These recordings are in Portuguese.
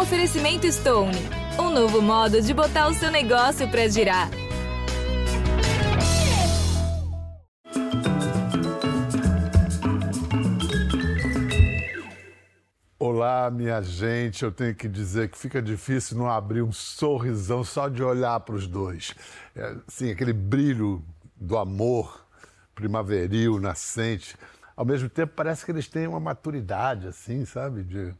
Oferecimento Stone. Um novo modo de botar o seu negócio para girar. Olá, minha gente. Eu tenho que dizer que fica difícil não abrir um sorrisão só de olhar para os dois. É, assim, aquele brilho do amor primaveril, nascente. Ao mesmo tempo, parece que eles têm uma maturidade, assim, sabe? De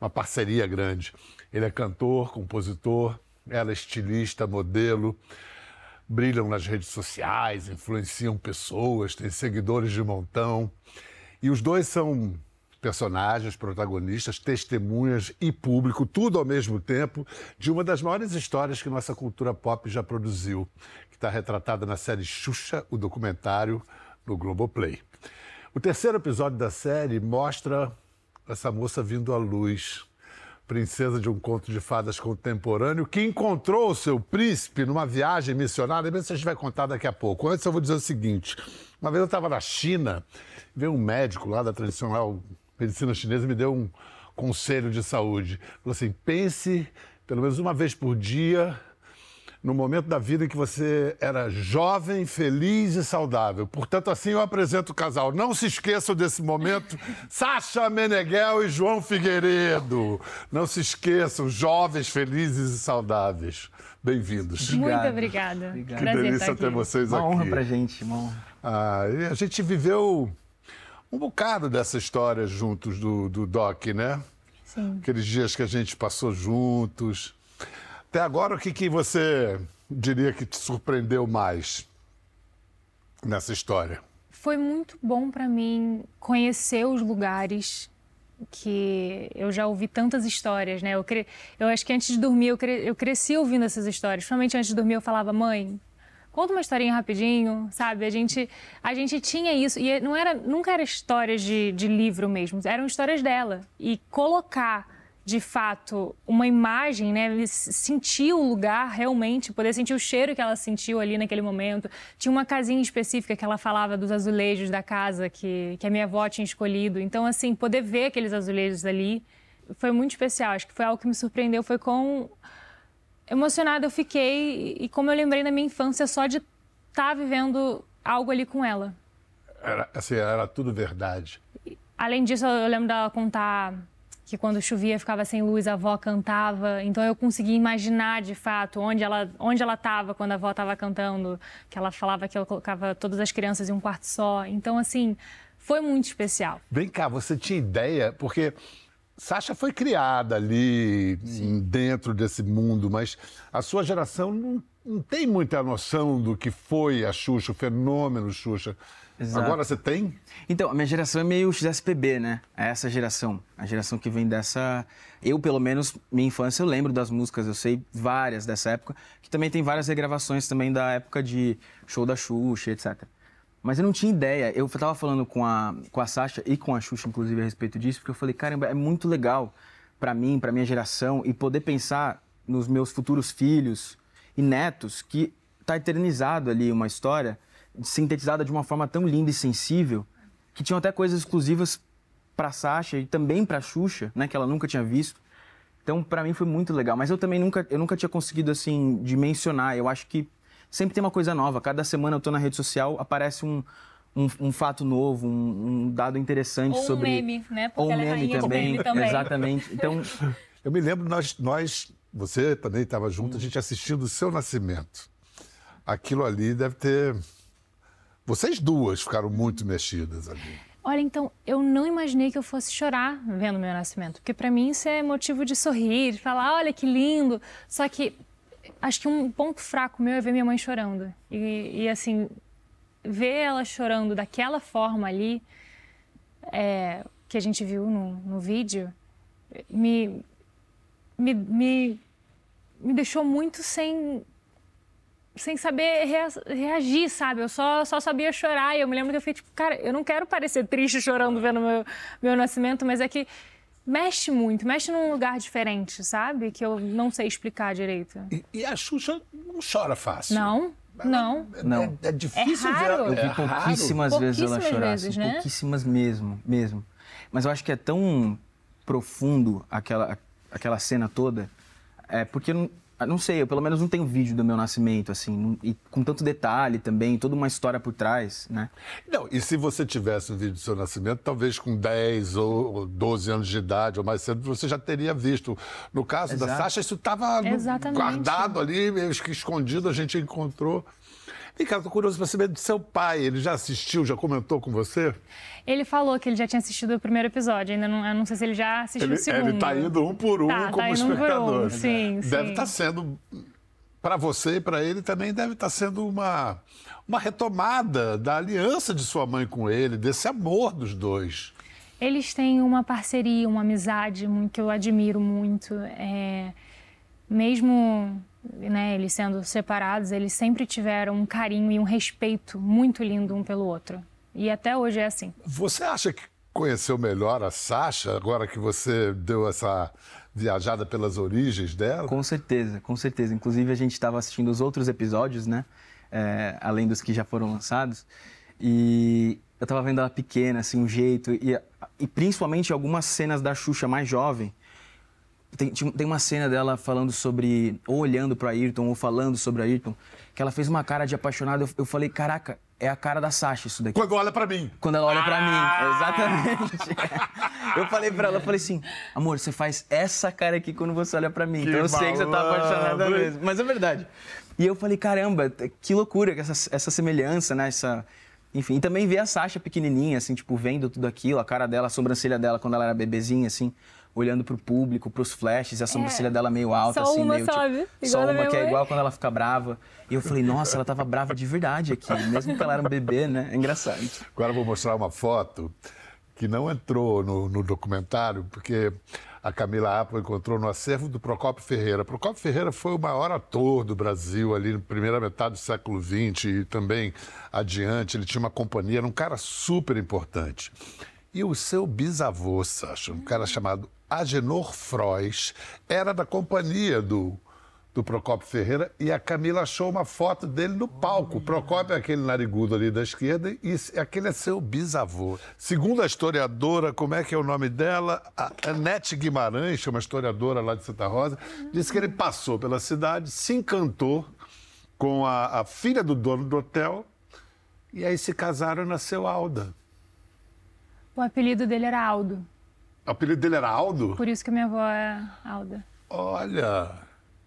uma parceria grande. Ele é cantor, compositor, ela é estilista, modelo. Brilham nas redes sociais, influenciam pessoas, têm seguidores de montão. E os dois são personagens, protagonistas, testemunhas e público, tudo ao mesmo tempo, de uma das maiores histórias que nossa cultura pop já produziu, que está retratada na série Xuxa, o documentário, no Globoplay. O terceiro episódio da série mostra essa moça vindo à luz, princesa de um conto de fadas contemporâneo, que encontrou o seu príncipe numa viagem missionária, mesmo se a gente vai contar daqui a pouco. Antes eu vou dizer o seguinte, uma vez eu estava na China, veio um médico lá da tradicional medicina chinesa me deu um conselho de saúde. Falou assim: pense pelo menos uma vez por dia no momento da vida em que você era jovem, feliz e saudável. Portanto, assim eu apresento o casal. Não se esqueçam desse momento. Sasha Meneghel e João Figueiredo. Não se esqueçam, jovens, felizes e saudáveis. Bem-vindos. Muito obrigada. Que delícia ter vocês uma aqui. Uma honra pra gente, uma honra. Ah, a gente viveu um bocado dessa história juntos do, do Doc, né? Sim. Aqueles dias que a gente passou juntos. Até agora, o que, que você diria que te surpreendeu mais nessa história? Foi muito bom para mim conhecer os lugares que eu já ouvi tantas histórias, né? Eu, cre... eu acho que antes de dormir, eu, cre... eu cresci ouvindo essas histórias. Principalmente antes de dormir, eu falava, mãe, conta uma historinha rapidinho, sabe? A gente, a gente tinha isso e não era, nunca era histórias de, de livro mesmo, eram histórias dela. E colocar de fato uma imagem, né, sentir o lugar realmente, poder sentir o cheiro que ela sentiu ali naquele momento. Tinha uma casinha específica que ela falava dos azulejos da casa que, que a minha avó tinha escolhido. Então, assim, poder ver aqueles azulejos ali foi muito especial. Acho que foi algo que me surpreendeu, foi com emocionada eu fiquei e como eu lembrei da minha infância só de estar tá vivendo algo ali com ela. Era, assim, era tudo verdade. Além disso, eu lembro dela contar que quando chovia ficava sem luz, a avó cantava. Então eu consegui imaginar de fato onde ela onde ela estava quando a avó estava cantando, que ela falava que ela colocava todas as crianças em um quarto só. Então assim, foi muito especial. Vem cá, você tinha ideia porque Sasha foi criada ali Sim. dentro desse mundo, mas a sua geração não, não, tem muita noção do que foi a Xuxa, o fenômeno Xuxa. Exato. Agora você tem? Então, a minha geração é meio XSPB, né? É essa geração. A geração que vem dessa. Eu, pelo menos, minha infância, eu lembro das músicas, eu sei várias dessa época, que também tem várias regravações também da época de show da Xuxa, etc. Mas eu não tinha ideia. Eu estava falando com a, com a Sasha e com a Xuxa, inclusive, a respeito disso, porque eu falei, caramba, é muito legal para mim, para minha geração, e poder pensar nos meus futuros filhos e netos, que está eternizado ali uma história sintetizada de uma forma tão linda e sensível, que tinham até coisas exclusivas para Sasha e também para Xuxa, né, que ela nunca tinha visto. Então, para mim foi muito legal, mas eu também nunca eu nunca tinha conseguido assim dimensionar. Eu acho que sempre tem uma coisa nova. Cada semana eu estou na rede social, aparece um, um, um fato novo, um, um, dado interessante Ou sobre. Um meme, né? Porque Ou um ela é meme é também. Meme também. Exatamente. Então. Eu me lembro, nós, nós você também estava junto, a gente assistindo o seu nascimento. Aquilo ali deve ter. Vocês duas ficaram muito mexidas ali. Olha, então, eu não imaginei que eu fosse chorar vendo meu nascimento. Porque para mim isso é motivo de sorrir, de falar, olha que lindo. Só que acho que um ponto fraco meu é ver minha mãe chorando. E, e assim, ver ela chorando daquela forma ali, é, que a gente viu no, no vídeo, me, me, me, me deixou muito sem sem saber reagir, sabe? Eu só, só sabia chorar. E eu me lembro que eu fiquei tipo, cara, eu não quero parecer triste chorando vendo meu, meu nascimento, mas é que mexe muito, mexe num lugar diferente, sabe? Que eu não sei explicar direito. E, e a Xuxa não chora fácil. Não, não. É, não. É, é difícil é raro. ver. Eu vi é pouquíssimas raro. vezes ela Pouquíssimas chorar. vezes, assim, né? Pouquíssimas mesmo, mesmo. Mas eu acho que é tão profundo aquela, aquela cena toda, é porque não, não sei, eu pelo menos não tenho vídeo do meu nascimento, assim, e com tanto detalhe também, toda uma história por trás, né? Não, e se você tivesse um vídeo do seu nascimento, talvez com 10 ou 12 anos de idade ou mais cedo, você já teria visto. No caso Exato. da Sasha, isso estava guardado ali, meio que escondido, a gente encontrou. E, cara, tô curioso para saber do seu pai. Ele já assistiu, já comentou com você? Ele falou que ele já tinha assistido o primeiro episódio. Ainda não, não sei se ele já assistiu ele, o segundo. Ele tá indo um por um tá, como tá espectador. Um né? sim, Deve estar tá sendo, para você e para ele também, deve estar tá sendo uma, uma retomada da aliança de sua mãe com ele, desse amor dos dois. Eles têm uma parceria, uma amizade que eu admiro muito. É, mesmo né, eles sendo separados, eles sempre tiveram um carinho e um respeito muito lindo um pelo outro. E até hoje é assim. Você acha que conheceu melhor a Sasha agora que você deu essa viajada pelas origens dela? Com certeza, com certeza. Inclusive a gente estava assistindo os outros episódios, né? É, além dos que já foram lançados. E eu estava vendo ela pequena, assim, um jeito. E, e principalmente algumas cenas da Xuxa mais jovem. Tem, tem uma cena dela falando sobre, ou olhando para Ayrton, ou falando sobre Ayrton, que ela fez uma cara de apaixonada. Eu, eu falei, caraca, é a cara da Sasha isso daqui. Quando olha para mim. Quando ela olha para ah! mim, exatamente. eu falei para ela, eu falei assim, amor, você faz essa cara aqui quando você olha para mim. Que então eu sei que você tá apaixonada mesmo. Mas é verdade. E eu falei, caramba, que loucura essa, essa semelhança, né? Essa... Enfim, e também ver a Sasha pequenininha, assim, tipo, vendo tudo aquilo, a cara dela, a sobrancelha dela quando ela era bebezinha, assim, olhando pro público, pros flashes, e a sobrancelha é, dela meio alta, só assim, uma, meio sabe? tipo, só uma que é igual quando ela fica brava. E eu falei, nossa, ela tava brava de verdade aqui, mesmo que ela era um bebê, né? É engraçado. Agora eu vou mostrar uma foto que não entrou no, no documentário, porque a Camila Apple encontrou no acervo do Procopio Ferreira. Procopio Ferreira foi o maior ator do Brasil ali na primeira metade do século XX e também adiante. Ele tinha uma companhia, era um cara super importante. E o seu bisavô, Sacha, um cara chamado Agenor Frois, era da companhia do, do Procopio Ferreira e a Camila achou uma foto dele no palco. O Procopio é aquele narigudo ali da esquerda e aquele é seu bisavô. Segundo a historiadora, como é que é o nome dela? A Anete Guimarães, uma historiadora lá de Santa Rosa, disse que ele passou pela cidade, se encantou com a, a filha do dono do hotel e aí se casaram e nasceu Alda. O apelido dele era Aldo. O apelido dele era Aldo? Por isso que minha avó é Alda. Olha,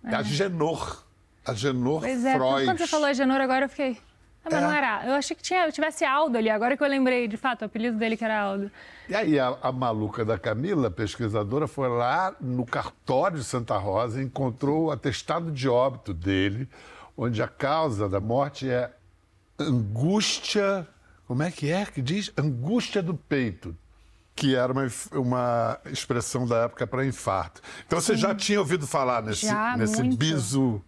é, a Genor. A Genor pois é, Freud. quando você falou a Genor, agora eu fiquei... Ah, mas é. não era. Eu achei que tinha, tivesse Aldo ali, agora que eu lembrei, de fato, o apelido dele que era Aldo. E aí a, a maluca da Camila, pesquisadora, foi lá no cartório de Santa Rosa e encontrou o atestado de óbito dele, onde a causa da morte é angústia... Como é que é que diz? Angústia do peito que era uma, uma expressão da época para infarto. Então, Sim. você já tinha ouvido falar nesse, já, nesse muito. biso,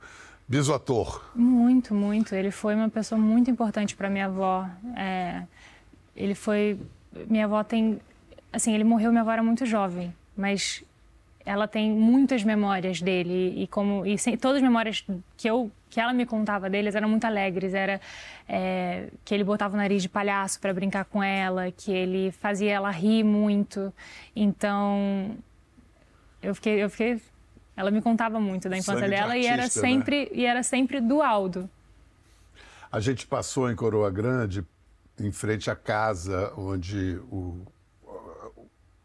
biso ator? Muito, muito. Ele foi uma pessoa muito importante para minha avó. É, ele foi... Minha avó tem... Assim, ele morreu, minha avó era muito jovem, mas ela tem muitas memórias dele e como e sem, todas as memórias que eu que ela me contava deles eram muito alegres. Era é, que ele botava o nariz de palhaço para brincar com ela que ele fazia ela rir muito. Então eu fiquei eu fiquei ela me contava muito da infância Sangue de dela e artista, era sempre né? e era sempre do Aldo. A gente passou em Coroa Grande em frente à casa onde o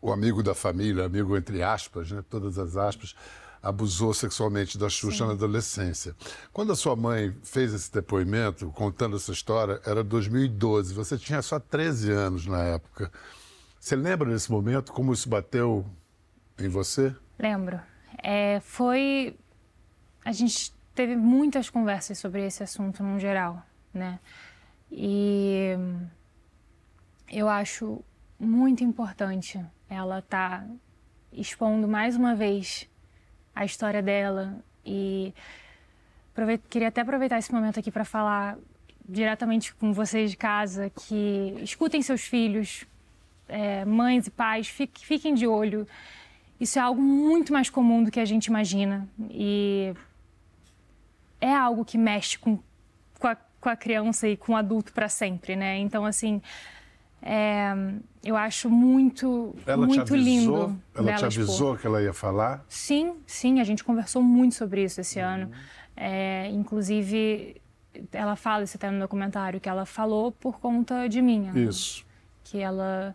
o amigo da família, amigo entre aspas, né, todas as aspas, abusou sexualmente da Xuxa Sim. na adolescência. Quando a sua mãe fez esse depoimento, contando essa história, era 2012. Você tinha só 13 anos na época. Você lembra desse momento? Como isso bateu em você? Lembro. É, foi. A gente teve muitas conversas sobre esse assunto no geral, né? E eu acho muito importante ela tá expondo mais uma vez a história dela e queria até aproveitar esse momento aqui para falar diretamente com vocês de casa que escutem seus filhos, é, mães e pais, fiquem, fiquem de olho. Isso é algo muito mais comum do que a gente imagina e é algo que mexe com, com, a, com a criança e com o adulto para sempre, né? Então, assim, É, eu acho muito, Ela muito te avisou? lindo. Ela te expor. avisou que ela ia falar? Sim, sim, a gente conversou muito sobre isso esse Uhum. ano. É, inclusive, ela fala isso até no documentário, que ela falou por conta de mim. ela- Isso. Que ela,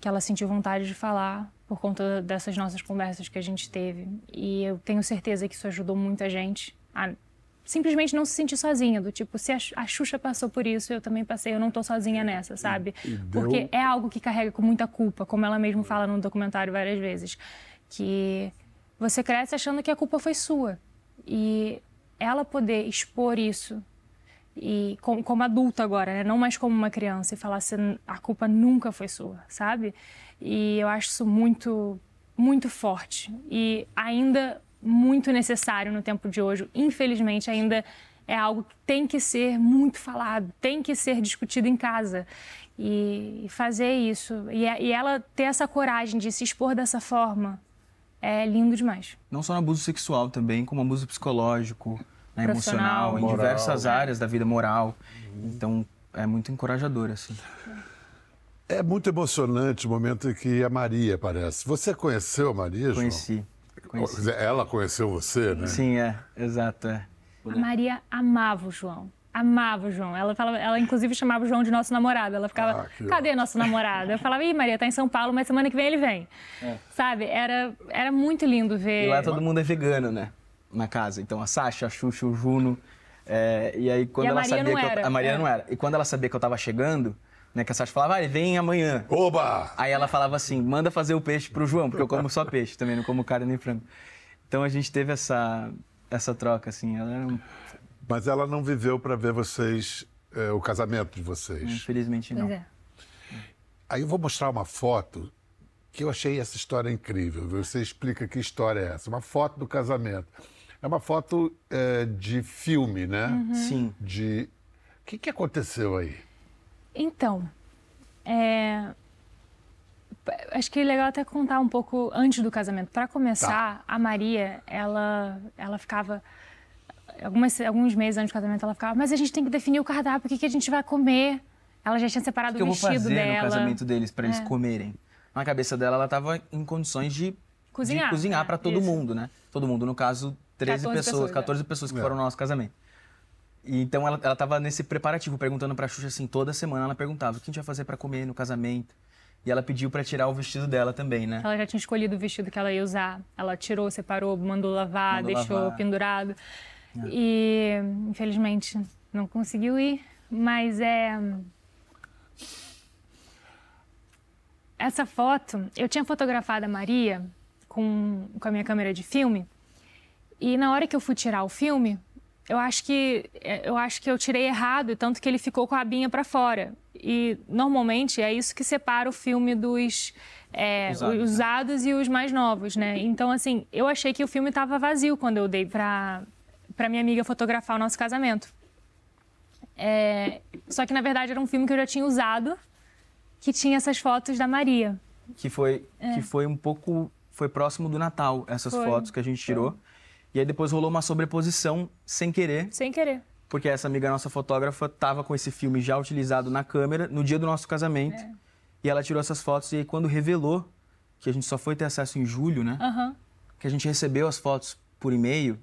que ela sentiu vontade de falar por conta dessas nossas conversas que a gente teve. E eu tenho certeza que isso ajudou muita gente a simplesmente não se sentir sozinha. Do tipo, se a Xu- a Xuxa passou por isso, eu também passei, eu não tô sozinha nessa, sabe? deu- Porque é algo que carrega com muita culpa, como ela mesma fala no documentário várias vezes. Que você cresce achando que a culpa foi sua. E ela poder expor isso e como, como adulta agora, né? não mais como uma criança, e falar assim, a culpa nunca foi sua, sabe? E eu acho isso muito, muito forte e ainda muito necessário no tempo de hoje. Infelizmente, ainda é algo que tem que ser muito falado, tem que ser discutido em casa. E, e fazer isso, e, e ela ter essa coragem de se expor dessa forma, é lindo demais. Não só no abuso sexual também, como abuso psicológico, né, emocional, em Moral. diversas áreas da vida moral. Então, é muito encorajador, assim. É muito emocionante o momento em que a Maria aparece. Você conheceu a Maria, João? Conheci. Conheci. Ela conheceu você, né? Sim, é, exato. É. A Maria amava o João. Amava o João. Ela, falava, ela inclusive chamava o João de nosso namorado. Ela ficava, Ah, cadê nosso namorado? Eu falava, ih, Maria, tá em São Paulo, mas semana que vem ele vem. Sabe? Era, era muito lindo ver. E lá todo mundo é vegano, né? Na casa. Então a Sasha, a Xuxa, o Juno. é, e aí quando E a ela Maria sabia não que eu, era, a Maria é. não era. E quando ela sabia que eu tava chegando, né? Que a Sasha falava, ah, vem amanhã. Oba! Aí ela falava assim, manda fazer o peixe pro João, porque eu como só peixe também, não como carne nem frango. Então a gente teve essa, essa troca, assim. Ela era um... Mas ela não viveu para ver vocês, é, o casamento de vocês. Infelizmente não. Pois é. Aí eu vou mostrar uma foto que eu achei essa história incrível. Você explica que história é essa. Uma foto do casamento. É uma foto é, de filme, né? Uhum. Sim. De. O que, que aconteceu aí? Então, é, acho que é legal até contar um pouco antes do casamento. Para começar, a Maria, ela, ela ficava algumas, alguns meses antes do casamento, ela ficava, mas a gente tem que definir o cardápio, o que, que a gente vai comer. Ela já tinha separado O que eu o vou vestido fazer dela. no casamento deles para eles É. comerem? Na cabeça dela, ela tava em condições de Cozinhar, de cozinhar é, para todo isso. mundo, né? Todo mundo, no caso, 13 14 pessoas, pessoas, é. 14 pessoas que É. foram no nosso casamento. E então ela, ela tava nesse preparativo, perguntando pra Xuxa assim, toda semana ela perguntava o que a gente vai fazer para comer no casamento. E ela pediu para tirar o vestido dela também, né? Ela já tinha escolhido o vestido que ela ia usar. Ela tirou, separou, mandou lavar, Mandou deixou lavar. pendurado. E infelizmente não conseguiu ir, mas é essa foto, eu tinha fotografado a Maria com, com a minha câmera de filme. E na hora que eu fui tirar o filme, eu acho que eu acho que eu tirei errado, tanto que ele ficou com a abinha para fora. E normalmente é isso que separa o filme dos é, Usados, né? usados e os mais novos, né? Então assim, eu achei que o filme estava vazio quando eu dei para para minha amiga fotografar o nosso casamento. É, só que na verdade era um filme que eu já tinha usado, que tinha essas fotos da Maria. Que foi, que foi um pouco. Foi próximo do Natal, essas É. Foi, fotos que a gente tirou. E aí depois rolou uma sobreposição sem querer, Sem querer. porque essa amiga nossa fotógrafa tava com esse filme já utilizado na câmera no dia do nosso casamento. É. E ela tirou essas fotos e aí quando revelou que a gente só foi ter acesso em julho, né? Aham. Que a gente recebeu as fotos por e-mail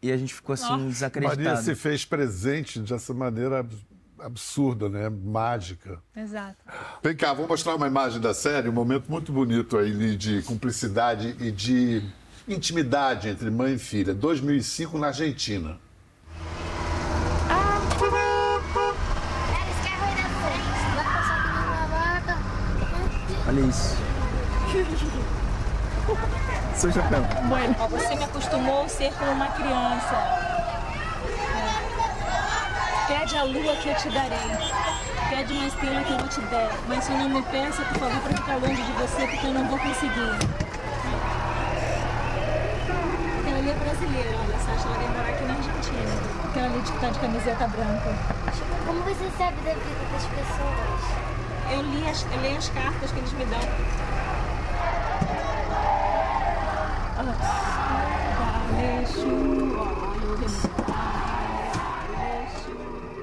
e a gente ficou assim Nossa. desacreditado. Maria se fez presente dessa maneira abs- absurda, né? Mágica. Exato. Vem cá, vou mostrar uma imagem da série, um momento muito bonito aí de cumplicidade e de intimidade entre mãe e filha. 2005 na Argentina. Olha isso. Seu chapéu. Bueno. Você me acostumou a ser como uma criança. Pede a lua que eu te darei. Pede uma estrela que eu vou te dar. Mas só não me peça, por favor, para ficar longe de você, porque eu não vou conseguir. Ali é brasileira, olha, Sasha, ela vai morar aqui na Argentina. Aquela ali de, tá de camiseta branca. Como você sabe da vida das pessoas? Eu li as, eu leio as cartas que eles me dão.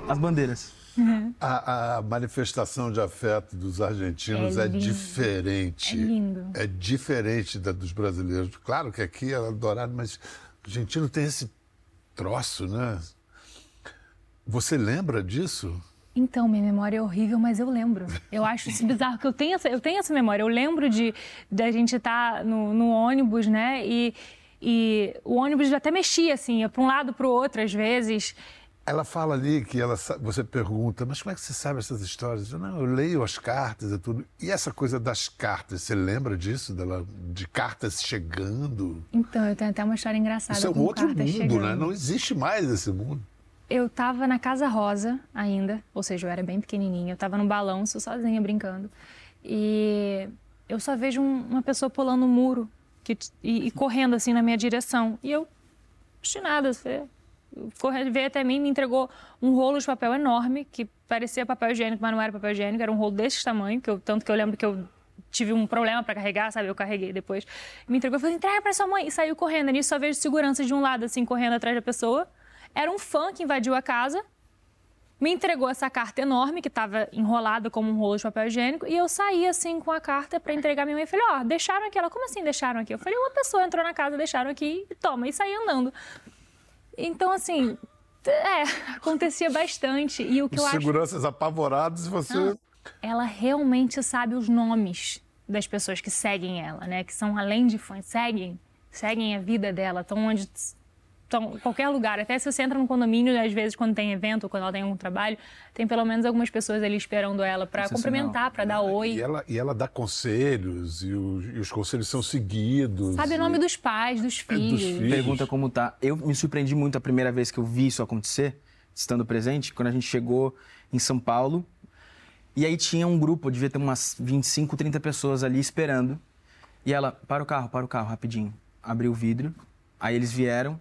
As bandeiras. A, a manifestação de afeto dos argentinos É é, diferente. É lindo. É diferente da dos brasileiros. Claro que aqui é adorado, mas o argentino tem esse troço, né? Você lembra disso? Então, minha memória é horrível, mas eu lembro. Eu acho isso bizarro, que eu tenho essa, eu tenho essa memória. Eu lembro de da gente estar no, no ônibus, né? E, e o ônibus até mexia, assim, para um lado, para o outro, às vezes. Ela fala ali que ela, você pergunta, mas como é que você sabe essas histórias? Eu, não, eu leio as cartas e tudo. E essa coisa das cartas, você lembra disso? Dela, de cartas chegando? Então, eu tenho até uma história engraçada. Isso é um outro mundo, né? chegando. Não existe mais esse mundo. Eu tava na Casa Rosa ainda, ou seja, eu era bem pequenininha. Eu tava no balanço, sozinha, brincando. E eu só vejo um- uma pessoa pulando um muro que, e, e correndo assim na minha direção. E eu, obstinada, falei, correndo, veio até mim, me entregou um rolo de papel enorme, que parecia papel higiênico, mas não era papel higiênico, era um rolo desse tamanho, que eu, tanto que eu lembro que eu tive um problema para carregar, sabe? Eu carreguei depois. Me entregou, eu falei, entrega para sua mãe. E saiu correndo. E só vejo segurança de um lado, assim, correndo atrás da pessoa. Era um fã que invadiu a casa, me entregou essa carta enorme, que estava enrolada como um rolo de papel higiênico, e eu saí assim com a carta para entregar minha mãe. Falei, ó, deixaram aqui. Ela, como assim deixaram aqui? Eu falei, uma pessoa entrou na casa, deixaram aqui e toma, e saí andando. Então, assim, é, acontecia bastante. E o que Os eu acho. seguranças apavorados e você. Ela realmente sabe os nomes das pessoas que seguem ela, né? Que são além de fãs, seguem, seguem a vida dela, estão onde estão, qualquer lugar. Até se você entra no condomínio, às vezes quando tem evento, quando ela tem algum trabalho, tem pelo menos algumas pessoas ali esperando ela para cumprimentar, para dar oi. E ela, e ela dá conselhos, e os, e os conselhos são seguidos. Sabe o e- nome dos pais, dos filhos. filhos. Pergunta como tá. Eu me surpreendi muito a primeira vez que eu vi isso acontecer, estando presente, quando a gente chegou em São Paulo. E aí tinha um grupo, devia ter umas 25, 30 pessoas ali esperando. E ela, para o carro, para o carro, rapidinho. Abriu o vidro. Aí eles vieram.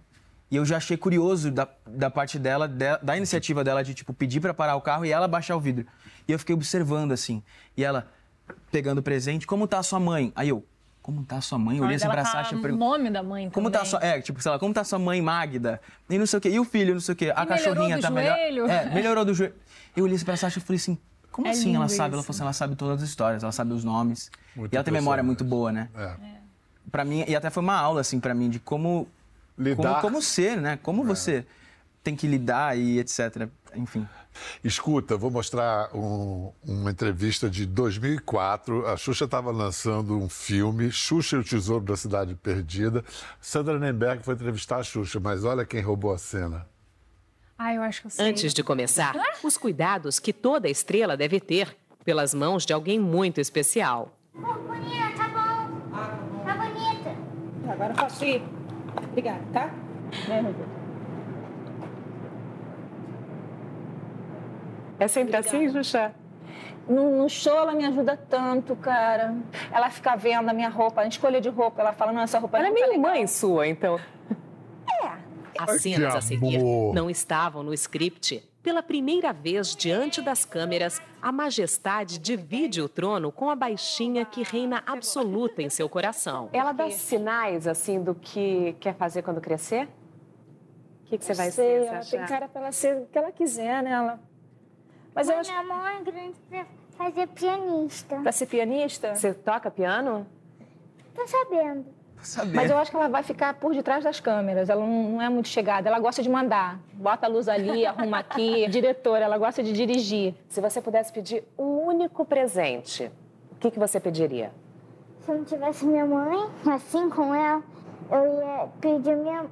E eu já achei curioso da, da parte dela, de- da iniciativa dela de, tipo, pedir para parar o carro e ela baixar o vidro. E eu fiquei observando, assim. E ela, pegando o presente, como tá a sua mãe? Aí eu, como tá a sua mãe? Eu olhei assim pra fala Sasha e o nome da mãe Como tá a também. sua. É, tipo, sei lá, como tá sua mãe Magda? E não sei o quê. E o filho, não sei o quê. A E cachorrinha melhorou do tá melhor. joelho? É, melhorou do joelho. Eu olhei assim pra Sasha e falei assim. Como É assim ela sabe? Ela isso. falou assim, ela sabe todas as histórias, ela sabe os nomes. Muito e ela tem memória muito boa, né? É. Pra mim, e até foi uma aula, assim, pra mim, de como. Como, Lidar. como ser, né? É. Como você tem que lidar e etc. Enfim. Escuta, vou mostrar um- uma entrevista de 2004. A Xuxa estava lançando um filme, Xuxa e o Tesouro da Cidade Perdida. Sandra Nemberg foi entrevistar a Xuxa, mas olha quem roubou a cena. Ah, eu acho que eu sei. Antes de começar, os cuidados que toda estrela deve ter pelas mãos de alguém muito especial. Oh, bonita, tá bom. Tá bonita. Agora eu posso ir. Obrigada, tá? Né? É sempre assim, Xuxa? No, no show ela me ajuda tanto, cara. Ela fica vendo a minha roupa, a escolha de roupa. Ela fala, não, essa roupa Ela é não tá meio legal. mãe sua, então. As cenas a seguir amor. não estavam no script. Pela primeira vez diante das câmeras, a majestade divide o trono com a baixinha que reina absoluta em seu coração. Ela dá sinais, assim, do que quer fazer quando crescer? O que, que você Não vai sei, ser, ela Sasha? tem cara pra ela ser o que ela quiser, né? Ela... Mas eu Mas acho minha mão é grande pra fazer pianista. pra ser pianista. Você toca piano? Tô sabendo. Saber. Mas eu acho que ela vai ficar por detrás das câmeras. Ela não, não é muito chegada. Ela gosta de mandar. Bota a luz ali, arruma aqui. Diretora, ela gosta de dirigir. Se você pudesse pedir um único presente, o que, que você pediria? Se eu não tivesse minha mãe, assim com ela, eu ia pedir minha...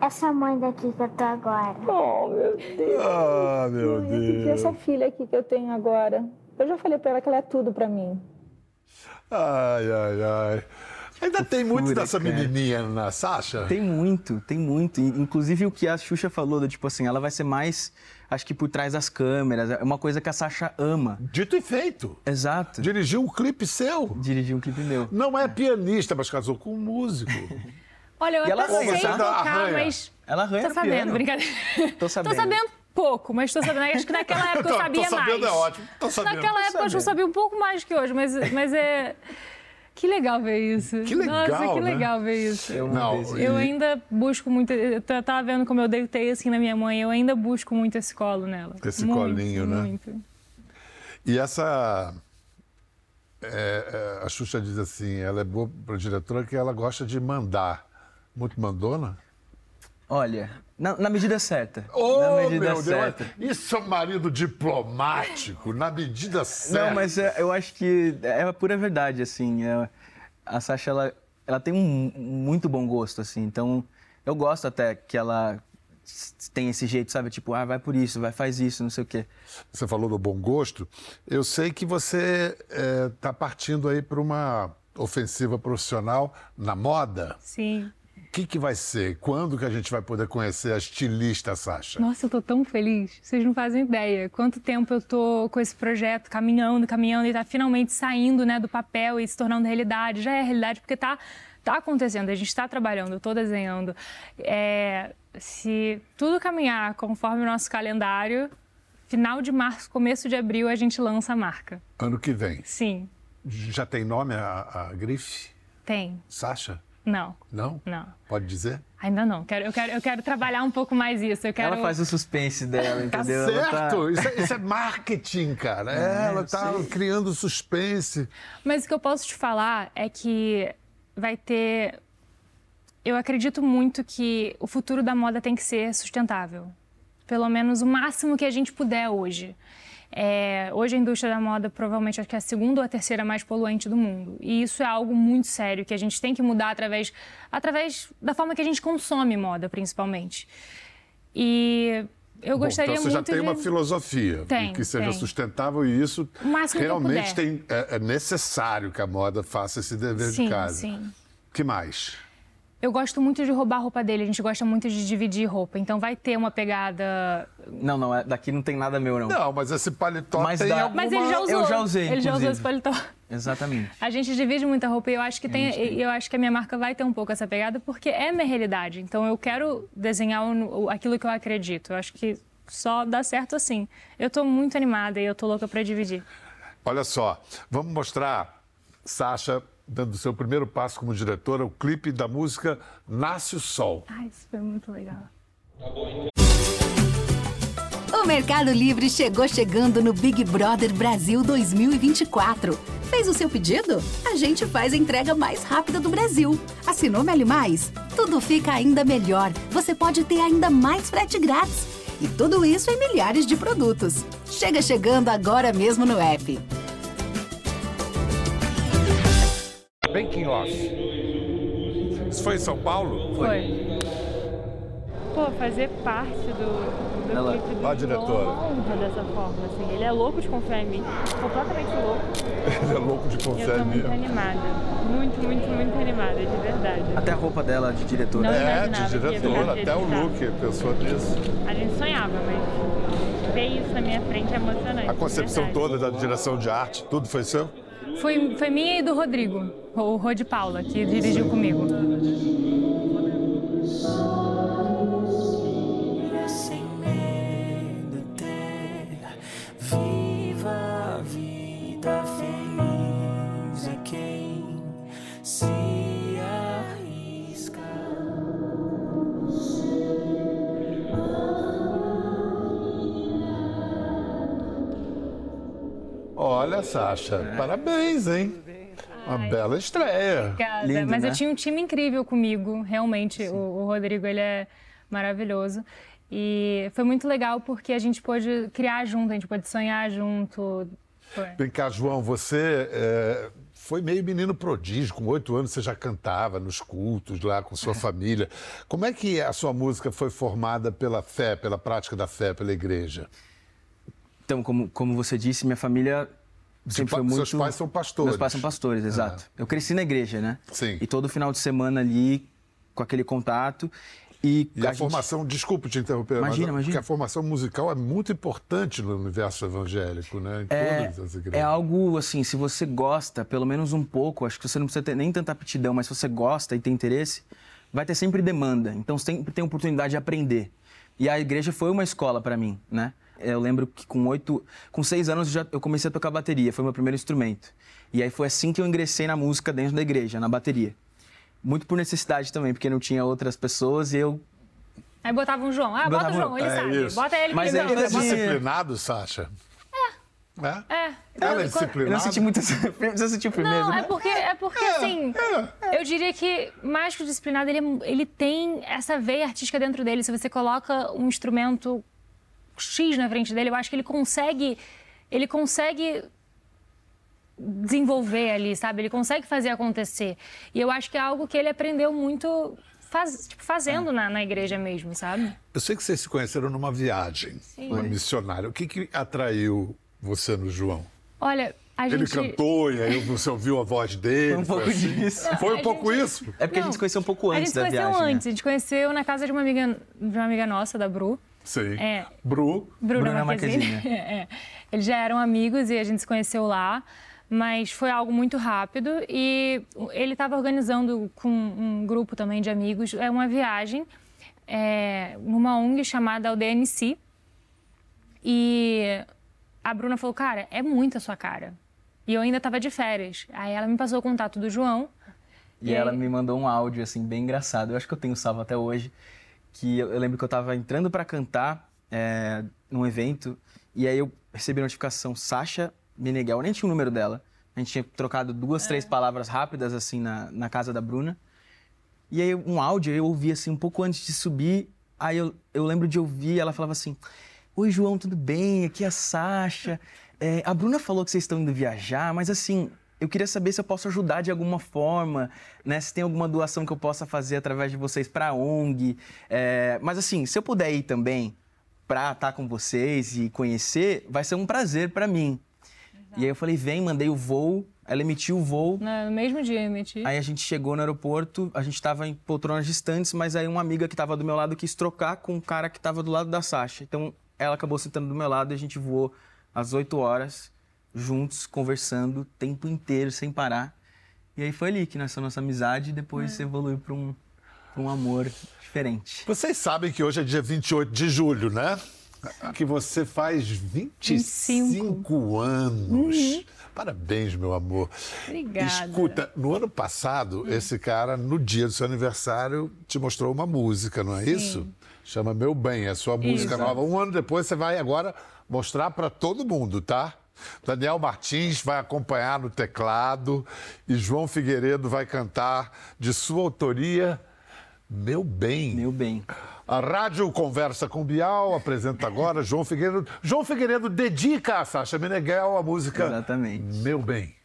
essa mãe daqui que eu tô agora. Oh, meu Deus. Ah, meu Eu pedi essa filha aqui que eu tenho agora. Eu já falei pra ela que ela é tudo pra mim. Ai, ai, ai. Ainda tem muito dessa cara. menininha na Sasha? Tem muito, tem muito. Inclusive o que a Xuxa falou, do tipo assim, ela vai ser mais, acho que por trás das câmeras. É uma coisa que a Sasha ama. Dito e feito. Exato. Dirigiu um clipe seu. Dirigir um clipe meu. Não é pianista, mas casou com um músico. Olha, eu E ela até sei arranha, tá? tocar, Arranha. mas... Ela arranha Tô sabendo, piano. brincadeira. Tô sabendo. Tô sabendo pouco, mas tô sabendo. Acho que naquela época eu sabia tô sabendo mais. é ótimo. Tô sabendo, Naquela tô época acho que eu sabendo. sabia um pouco mais que hoje, mas, mas é. Que legal ver isso. Que legal, Nossa, que né? legal ver isso. Eu Não, não, Eu E- ainda busco muito. Eu tava vendo como eu deitei assim na minha mãe. Eu ainda busco muito esse colo nela. Esse Muito, colinho, né? Muito. E essa. é, é, a Xuxa diz assim: ela é boa para diretora que ela gosta de mandar. Muito mandona? Olha, na, na medida certa. Oh, na medida meu certa. Deus! Isso é um marido diplomático, na medida certa. Não, mas é, eu acho que é a pura verdade, assim. é- a Sasha, ela, ela tem um muito bom gosto, assim. Então, eu gosto até que ela tem esse jeito, sabe? Tipo, ah, vai por isso, vai, faz isso, não sei o quê. Você falou do bom gosto. Eu sei que você está partindo aí para uma ofensiva profissional na moda. Sim. O que, que vai ser? Quando que a gente vai poder conhecer a estilista Sasha? Nossa, eu tô tão feliz. Vocês não fazem ideia. Quanto tempo eu tô com esse projeto caminhando, caminhando e tá finalmente saindo, né, do papel e se tornando realidade. Já é realidade porque tá tá acontecendo. A gente está trabalhando, eu tô desenhando. É, se tudo caminhar conforme o nosso calendário, final de março, começo de abril a gente lança a marca. Ano que vem. Sim, Já tem nome a, a grife? tem. Sasha? Não, Não? não. Pode dizer? Ainda não. Quero, eu, quero, eu quero trabalhar um pouco mais isso. Eu quero... Ela faz o suspense dela, Tá entendeu? Tá- certo! Isso, é, isso é marketing, cara. É, ela tá criando suspense. Mas o que eu posso te falar é que vai ter. Eu acredito muito que o futuro da moda tem que ser sustentável. Pelo menos o máximo que a gente puder hoje. É, hoje a indústria da moda provavelmente acho que é a segunda ou a terceira mais poluente do mundo. E isso é algo muito sério que a gente tem que mudar através, através da forma que a gente consome moda, principalmente. E eu Bom, gostaria então você já muito tem de... uma filosofia Tem, que seja tem. sustentável e isso realmente tem, é, é necessário que a moda faça esse dever Sim, de casa. sim. que mais? Eu gosto muito de roubar a roupa dele, a gente gosta muito de dividir roupa. Então vai ter uma pegada. Não, não, é- daqui não tem nada meu, não. Não, mas esse paletó Mas tem dá- alguma... Mas ele já usou. Eu já usei, Ele já usou inclusive. esse paletó. Exatamente. A gente divide muita roupa e eu acho que tem, eu acho que a minha marca vai ter um pouco essa pegada porque é minha realidade. Então eu quero desenhar aquilo que eu acredito. Eu acho que só dá certo assim. Eu tô muito animada e eu tô louca para dividir. Olha só, vamos mostrar Sasha dando o seu primeiro passo como diretora, o clipe da música Nasce o Sol. Ai, isso foi muito legal. O Mercado Livre chegou chegando no Big Brother Brasil 2024. Fez o seu pedido? A gente faz a entrega mais rápida do Brasil. Assinou Meli Mais? Tudo fica ainda melhor. Você pode ter ainda mais frete grátis. E tudo isso em milhares de produtos. Chega chegando agora mesmo no app. Making Off. Isso foi em São Paulo? Foi. Pô, fazer parte do, do Ela- clipe do a diretora. Honra dessa forma, assim. Ele é louco de confiar em mim. Completamente louco. Ele é louco de E eu tô confiar em muito mim. animada. Muito, muito, muito animada, de verdade. Até a roupa dela de diretora. Não É, de diretora, até o look, pensou nisso. A gente sonhava, mas ver isso na minha frente é emocionante. A concepção toda da direção de arte, tudo foi seu? Foi, foi minha e do Rodrigo, o Rô de Paula, que dirigiu comigo. Olha, Sasha, parabéns, hein? Uma bela estreia. Obrigada. Lindo, Mas né? eu tinha um time incrível comigo, realmente. O, o Rodrigo, ele é maravilhoso. E foi muito legal porque a gente pôde criar junto, a gente pôde sonhar junto. Foi. Vem cá, João, você é, foi meio menino prodígio. Com oito anos você já cantava nos cultos lá com sua família. Como é que a sua música foi formada pela fé, pela prática da fé, pela igreja? Então, como, como você disse, minha família sempre foi muito... seus pais são pastores. Meus pais são pastores, exato. Eu cresci na igreja, né? Sim. E todo final de semana ali, com aquele contato. E, E a, gente- formação, desculpe te interromper, Imagina, mas imagina. porque a formação musical é muito importante no universo evangélico, né? Em É, todas as é algo assim, se você gosta, pelo menos um pouco, acho que você não precisa ter nem tanta aptidão, mas se você gosta e tem interesse, vai ter sempre demanda. Então sempre tem oportunidade de aprender. E a igreja foi uma escola para mim, né? Eu lembro que com oito, com seis anos eu já eu comecei a tocar bateria, foi meu primeiro instrumento. E aí foi assim que eu ingressei na música dentro da igreja, na bateria. Muito por necessidade também, porque não tinha outras pessoas e eu Aí botava um João. Ah, bota o Botava- João, ele é sabe. isso. Bota ele Mas Ele é fazia- disciplinado, Sasha? É. É. Ela é eu disciplinada? não senti muito. Você sentiu firmeza, Não, né? é porque, é porque assim, eu diria que mais que o disciplinado, ele, é- ele tem essa veia artística dentro dele. Se você coloca um instrumento X na frente dele, eu acho que ele consegue, ele consegue desenvolver ali, sabe? Ele consegue fazer acontecer. E eu acho que é algo que ele aprendeu muito faz- tipo, fazendo na, na igreja mesmo, sabe? Eu sei que vocês se conheceram numa viagem, uma missionária. O que, que atraiu você no João? Olha, a Ele gente... cantou e aí você ouviu a voz dele? Foi um pouco assim? disso. Foi um a pouco gente- isso? É porque a gente Não, se conheceu um pouco A antes gente se da conheceu viagem. né? antes, a gente conheceu na casa de uma amiga, de uma amiga nossa, da Bru. Sim. É. Bru, Bruna, Bruna Marquezine. Marquezine. É. Eles já eram amigos e a gente se conheceu lá, mas foi algo muito rápido e ele estava organizando com um grupo também de amigos é uma viagem é, numa ONG chamada UDNC e a Bruna falou, cara, é muito a sua cara. E eu ainda estava de férias. Aí ela me passou o contato do João. E ela me mandou um áudio, assim, bem engraçado. Eu acho que eu tenho salvo até hoje. Que eu, eu lembro que eu tava entrando pra cantar é, num evento. E aí eu recebi a notificação, Sasha Meneghel. Eu nem tinha o número dela. A gente tinha trocado duas, três palavras rápidas, assim, na, na casa da Bruna. E aí um áudio eu ouvi, assim, um pouco antes de subir. Aí eu, eu lembro de ouvir, ela falava assim... Oi, João, tudo bem? Aqui é a Sasha. É, a Bruna falou que vocês estão indo viajar, mas assim, eu queria saber se eu posso ajudar de alguma forma, né? Se tem alguma doação que eu possa fazer através de vocês para a ONG. É, mas assim, se eu puder ir também para estar com vocês e conhecer, vai ser um prazer para mim. E aí eu falei, vem, mandei o voo, ela emitiu o voo. No mesmo dia eu emiti. Aí a gente chegou no aeroporto, a gente estava em poltronas distantes, mas aí uma amiga que estava do meu lado quis trocar com um cara que estava do lado da Sasha. Então ela acabou sentando do meu lado e a gente voou às 8 horas, juntos, conversando o tempo inteiro, sem parar. E aí foi ali que nasceu nossa amizade e depois evoluiu para um, pra um amor diferente. Vocês sabem que hoje é dia 28 de julho, né? Que você faz 25 anos. Parabéns, meu amor. Obrigada. Escuta, no ano passado, esse cara, no dia do seu aniversário, te mostrou uma música, não é isso? Chama Meu Bem, é a sua música Isso. nova. Um ano depois você vai agora mostrar para todo mundo, tá? Daniel Martins vai acompanhar no teclado e João Figueiredo vai cantar de sua autoria Meu Bem. Meu bem. A Rádio Conversa com Bial apresenta agora João Figueiredo. João Figueiredo dedica a Sasha Meneghel a música Exatamente. Meu Bem.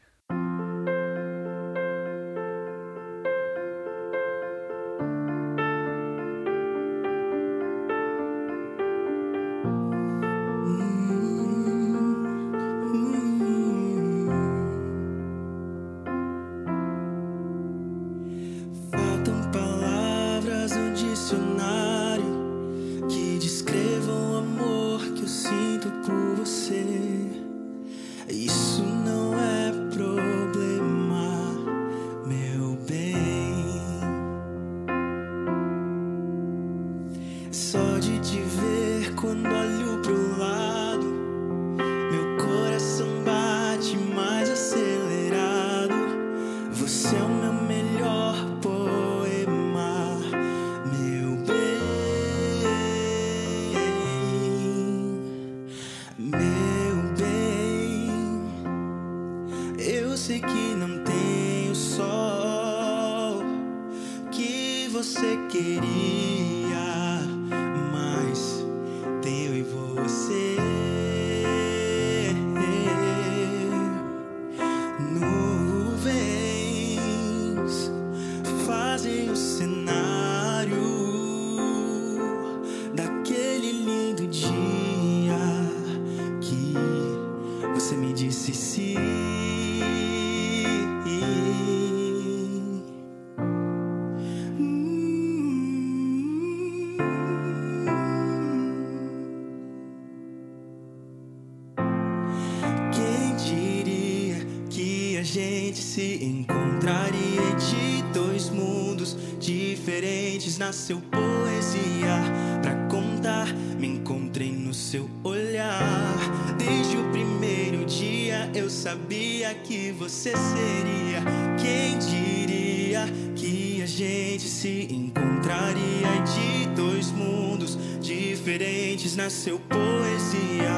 Seu olhar. Desde o primeiro dia eu sabia que você seria. Quem diria que a gente se encontraria de dois mundos diferentes nasceu poesia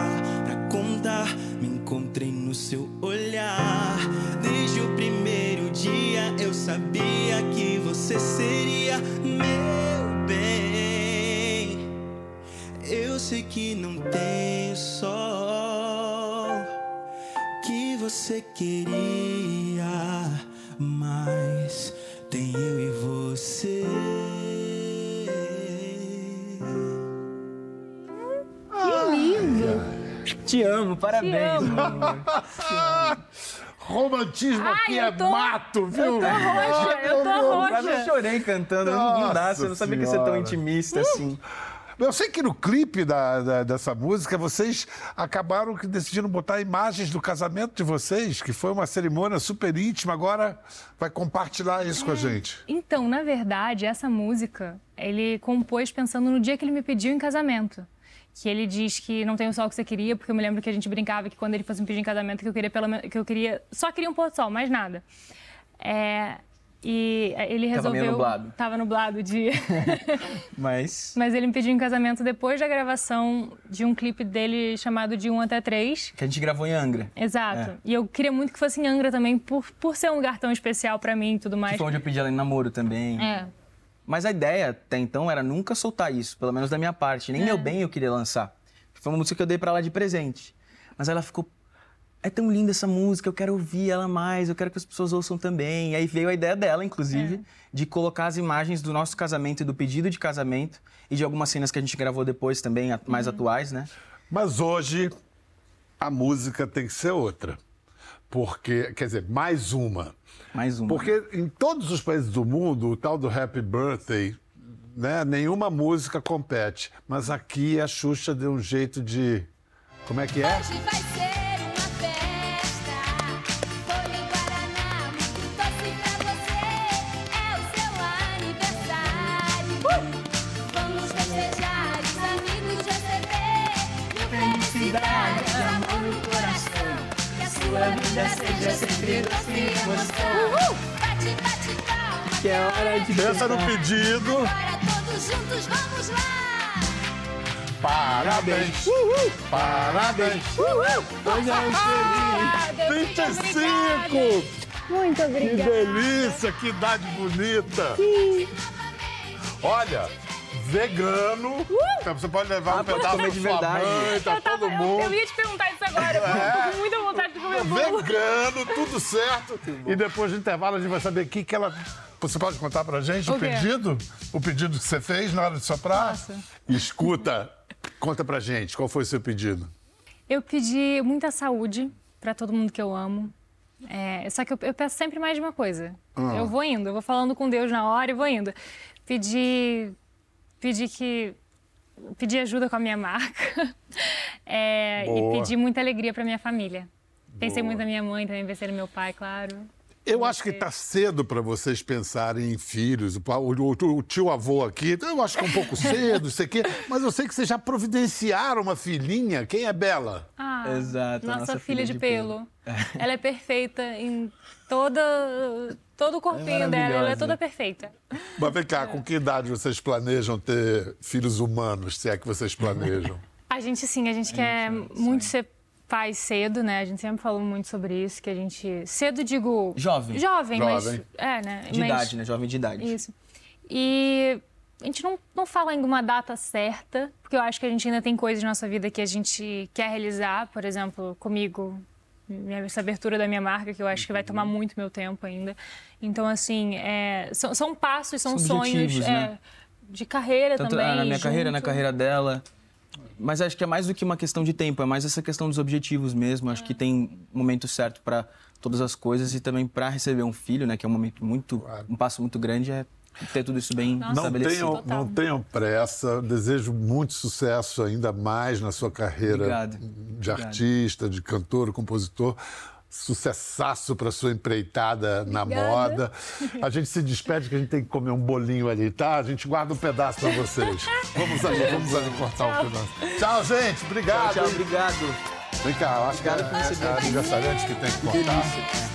pra contar. Me encontrei no seu olhar. Desde o primeiro dia eu sabia que você seria que não tem só que você queria, mas tem eu e você. Que lindo! Te amo, parabéns. amo. amor. Romantismo aqui Ai, é eu tô- mato, viu? eu tô roxa, eu tô roxa. Quase eu chorei cantando. não não dá, Nossa você não sabia que ia ser tão Senhora. intimista assim. Eu sei que no clipe da- da- dessa música vocês acabaram que decidiram botar imagens do casamento de vocês, que foi uma cerimônia super íntima. Agora vai compartilhar isso com a gente. Então, na verdade, essa música ele compôs pensando no dia que ele me pediu em casamento. Que ele diz que não tem o sol que você queria, porque eu me lembro que a gente brincava que quando ele fosse me pedir em casamento, que eu queria pelo menos, que eu queria. Só queria um pôr do sol, mais nada. É, e ele Tava resolveu. meio nublado. Tava nublado o dia. Mas. Mas ele me pediu em casamento depois da gravação de um clipe dele chamado De 1 até 3. Que a gente gravou em Angra. Exato. É. E eu queria muito que fosse em Angra também, por, por ser um lugar tão especial pra mim e tudo mais. Que foi onde eu pedi ela em namoro também. É. Mas a ideia até então era nunca soltar isso, pelo menos da minha parte. Nem meu bem eu queria lançar. Foi uma música que eu dei pra ela de presente. Mas ela ficou. É tão linda essa música, eu quero ouvir ela mais, eu quero que as pessoas ouçam também. E aí veio a ideia dela, inclusive, de colocar as imagens do nosso casamento e do pedido de casamento e de algumas cenas que a gente gravou depois também, mais atuais, né? Mas hoje a música tem que ser outra. Porque, quer dizer, mais uma. Mais uma. Porque em todos os países do mundo, o tal do Happy Birthday, né, nenhuma música compete. Mas aqui a Xuxa deu um jeito de. Como é que é? Hoje vai ser Que é hora de Pensa no pedido. Agora todos juntos vamos lá. Parabéns! Parabéns! Hoje é um 25! Muito Que obrigada. delícia, que idade bonita! Olha, vegano. Então você pode levar um pode pedaço pra de sua verdade. mãe, tá Eu, tava- todo eu- mundo. eu ia te perguntar isso agora, porque eu tô com muita vontade de comer bolo. Vegano, tudo certo. E depois do intervalo a gente vai saber o que, que ela. Você pode contar pra gente o, O pedido? O pedido que você fez na hora de soprar? Posso. Escuta, conta pra gente, qual foi o seu pedido? Eu pedi muita saúde pra todo mundo que eu amo. É, só que eu, eu peço sempre mais de uma coisa. Ah. Eu vou indo, eu vou falando com Deus na hora e vou indo. Pedi, pedi que pedi ajuda com a minha marca É, e pedi muita alegria pra minha família. Pensei Boa. muito na minha mãe, também pensei no meu pai, claro. Eu acho que está cedo para vocês pensarem em filhos. O, o- o- o tio avô aqui, eu acho que é um pouco cedo, sei quê, mas eu sei que vocês já providenciaram uma filhinha. Quem é Bela? Ah, Exato, a Nossa, nossa filha, filha de, de pelo. Ela é perfeita em toda todo o corpinho dela, ela é toda perfeita. Mas vem cá, com que idade vocês planejam ter filhos humanos, se é que vocês planejam? A gente sim, a gente quer muito ser pai cedo, né? A gente sempre falou muito sobre isso, que a gente cedo digo Jovem. jovem, mas Jovem. é, né? De mas, idade, né? Jovem de idade. Isso. E a gente não, não fala ainda uma data certa, porque eu acho que a gente ainda tem coisas na nossa vida que a gente quer realizar, por exemplo, comigo, minha- essa abertura da minha marca, que eu acho que vai tomar muito meu tempo ainda. Então, assim, é, são, são passos, são, São sonhos é, né? de carreira Tanto também. ah, na minha carreira, na junto. carreira dela. Mas acho que é mais do que uma questão de tempo, é mais essa questão dos objetivos mesmo. Acho que tem um momento certo para todas as coisas e também para receber um filho, né? Que é um momento muito, um passo muito grande, é ter tudo isso bem Nossa, Não estabelecido. tenham, não tenham pressa. Desejo muito sucesso ainda mais na sua carreira Obrigado. de Obrigado. artista, de cantor, compositor. Sucessaço para sua empreitada na Obrigada. moda. A gente se despede que a gente tem que comer um bolinho ali, tá? A gente guarda um pedaço para vocês. Vamos ali, vamos ali cortar um pedaço. Tchau, gente. Obrigado. Tchau, tchau, obrigado. Vem cá, eu acho que é, Obrigado receber é, é aniversariante que tem que cortar. delícia.